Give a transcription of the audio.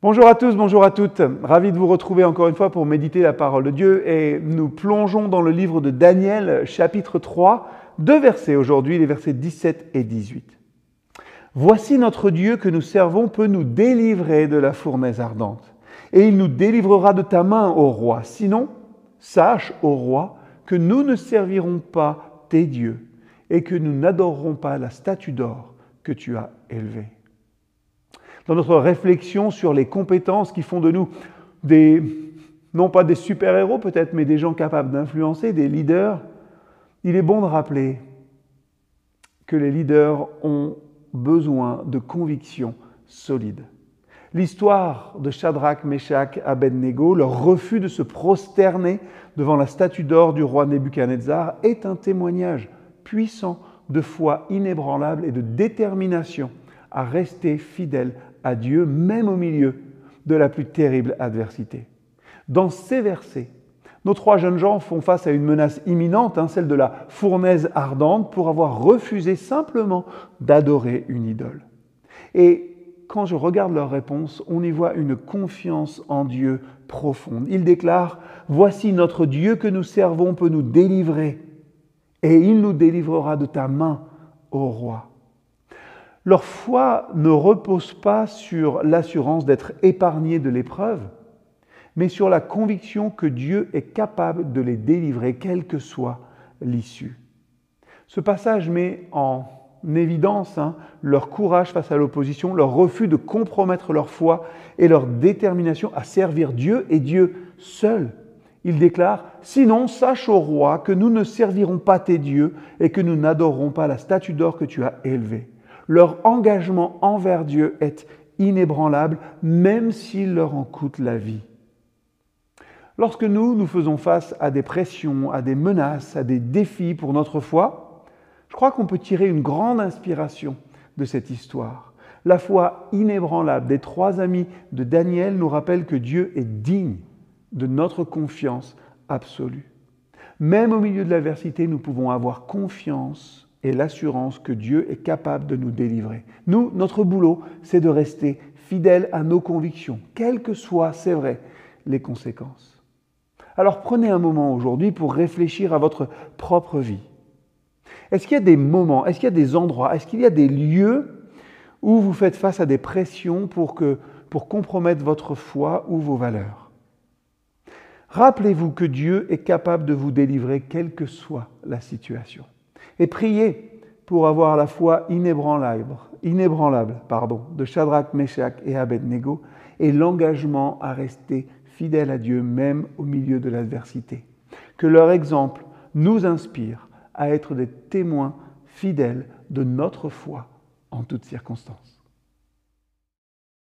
Bonjour à tous, bonjour à toutes. Ravi de vous retrouver encore une fois pour méditer la parole de Dieu et nous plongeons dans le livre de Daniel, chapitre 3, deux versets aujourd'hui, les versets 17 et 18. Voici notre Dieu que nous servons peut nous délivrer de la fournaise ardente et il nous délivrera de ta main, ô roi. Sinon, sache, ô roi, que nous ne servirons pas tes dieux et que nous n'adorerons pas la statue d'or que tu as élevée dans notre réflexion sur les compétences qui font de nous des, non pas des super-héros peut-être, mais des gens capables d'influencer, des leaders, il est bon de rappeler que les leaders ont besoin de convictions solides. L'histoire de Shadrach, Meshach, Abednego, leur refus de se prosterner devant la statue d'or du roi Nebuchadnezzar est un témoignage puissant de foi inébranlable et de détermination à rester fidèles à Dieu, même au milieu de la plus terrible adversité. Dans ces versets, nos trois jeunes gens font face à une menace imminente, hein, celle de la fournaise ardente, pour avoir refusé simplement d'adorer une idole. Et quand je regarde leur réponse, on y voit une confiance en Dieu profonde. Ils déclarent, Voici notre Dieu que nous servons peut nous délivrer, et il nous délivrera de ta main, ô roi. Leur foi ne repose pas sur l'assurance d'être épargnés de l'épreuve, mais sur la conviction que Dieu est capable de les délivrer, quelle que soit l'issue. Ce passage met en évidence hein, leur courage face à l'opposition, leur refus de compromettre leur foi et leur détermination à servir Dieu et Dieu seul. Il déclare, Sinon, sache au roi que nous ne servirons pas tes dieux et que nous n'adorerons pas la statue d'or que tu as élevée. Leur engagement envers Dieu est inébranlable, même s'il leur en coûte la vie. Lorsque nous, nous faisons face à des pressions, à des menaces, à des défis pour notre foi, je crois qu'on peut tirer une grande inspiration de cette histoire. La foi inébranlable des trois amis de Daniel nous rappelle que Dieu est digne de notre confiance absolue. Même au milieu de l'adversité, nous pouvons avoir confiance et l'assurance que Dieu est capable de nous délivrer. Nous, notre boulot, c'est de rester fidèles à nos convictions, quelles que soient, c'est vrai, les conséquences. Alors prenez un moment aujourd'hui pour réfléchir à votre propre vie. Est-ce qu'il y a des moments, est-ce qu'il y a des endroits, est-ce qu'il y a des lieux où vous faites face à des pressions pour, que, pour compromettre votre foi ou vos valeurs? Rappelez-vous que Dieu est capable de vous délivrer quelle que soit la situation et priez pour avoir la foi inébranlable, inébranlable pardon, de Shadrach, Meshach et Abednego et l'engagement à rester fidèle à Dieu même au milieu de l'adversité. Que leur exemple nous inspire à être des témoins fidèles de notre foi en toutes circonstances.